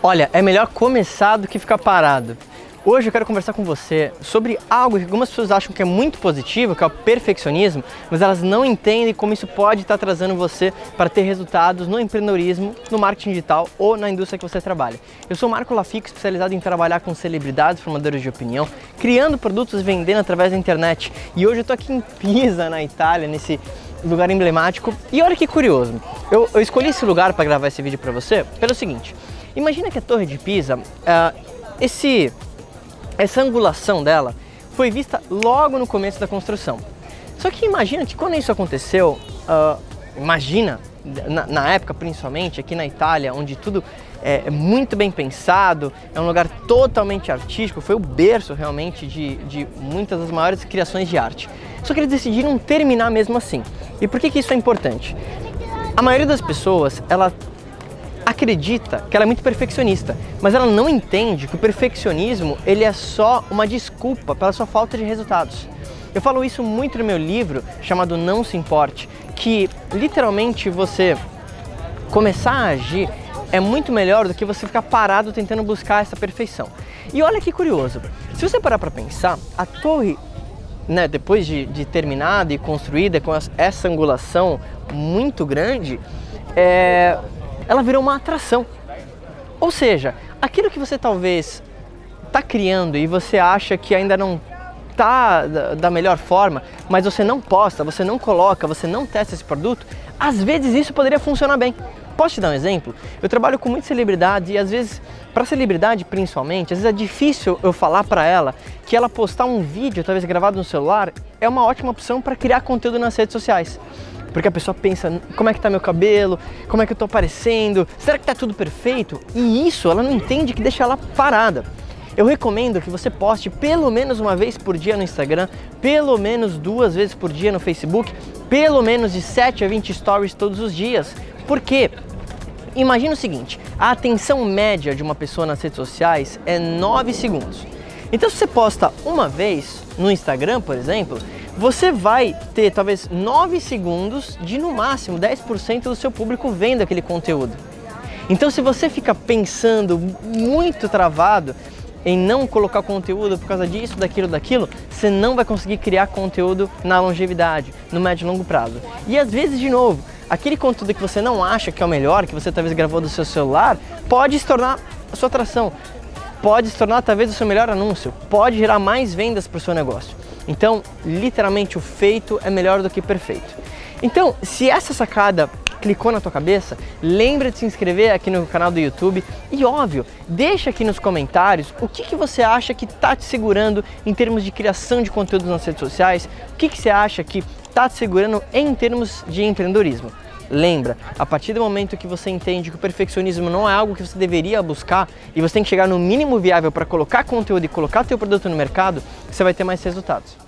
Olha, é melhor começar do que ficar parado. Hoje eu quero conversar com você sobre algo que algumas pessoas acham que é muito positivo, que é o perfeccionismo, mas elas não entendem como isso pode estar trazendo você para ter resultados no empreendedorismo, no marketing digital ou na indústria que você trabalha. Eu sou Marco Lafico, especializado em trabalhar com celebridades, formadores de opinião, criando produtos vendendo através da internet. E hoje eu estou aqui em Pisa, na Itália, nesse lugar emblemático. E olha que curioso, eu, eu escolhi esse lugar para gravar esse vídeo para você pelo seguinte. Imagina que a Torre de Pisa, uh, esse, essa angulação dela foi vista logo no começo da construção. Só que imagina que quando isso aconteceu, uh, imagina, na, na, época principalmente, aqui na Itália, onde tudo é, é muito bem pensado, é um lugar totalmente artístico, foi o berço realmente de, de muitas das maiores criações de arte. Só que eles decidiram terminar mesmo assim. E por que, que isso é importante? A maioria das pessoas, ela acredita que ela é muito perfeccionista, mas ela não entende que o perfeccionismo ele é só uma desculpa pela sua falta de resultados. Eu falo isso muito no meu livro chamado Não Se Importe, que literalmente você começar a agir é muito melhor do que você ficar parado tentando buscar essa perfeição. E olha que curioso, se você parar para pensar, a torre, né, depois de, de terminada e construída com essa angulação muito grande, é, ela virou uma atração. Ou seja, aquilo que você talvez está criando e você acha que ainda não está da melhor forma, mas você não posta, você não coloca, você não testa esse produto, às vezes isso poderia funcionar bem. Posso te dar um exemplo? Eu trabalho com muita celebridade e às vezes, para celebridade principalmente, às vezes é difícil eu falar para ela que ela postar um vídeo, talvez gravado no celular, é uma ótima opção para criar conteúdo nas redes sociais. Porque a pessoa pensa, como é que tá meu cabelo? Como é que eu tô aparecendo? Será que tá tudo perfeito? E isso ela não entende que deixa ela parada. Eu recomendo que você poste pelo menos uma vez por dia no Instagram, pelo menos duas vezes por dia no Facebook, pelo menos de 7 a 20 stories todos os dias. Por quê? Imagina o seguinte, a atenção média de uma pessoa nas redes sociais é 9 segundos. Então se você posta uma vez no Instagram, por exemplo, você vai ter talvez 9 segundos de no máximo 10% do seu público vendo aquele conteúdo. Então, se você fica pensando muito travado em não colocar conteúdo por causa disso, daquilo, daquilo, você não vai conseguir criar conteúdo na longevidade, no médio e longo prazo. E às vezes, de novo, aquele conteúdo que você não acha que é o melhor, que você talvez gravou do seu celular, pode se tornar a sua atração, pode se tornar talvez o seu melhor anúncio, pode gerar mais vendas para o seu negócio. Então, literalmente, o feito é melhor do que perfeito. Então, se essa sacada clicou na tua cabeça, lembra de se inscrever aqui no canal do YouTube e óbvio, deixa aqui nos comentários o que, que você acha que está te segurando em termos de criação de conteúdo nas redes sociais, o que, que você acha que está te segurando em termos de empreendedorismo. Lembra, a partir do momento que você entende que o perfeccionismo não é algo que você deveria buscar e você tem que chegar no mínimo viável para colocar conteúdo e colocar teu produto no mercado, você vai ter mais resultados.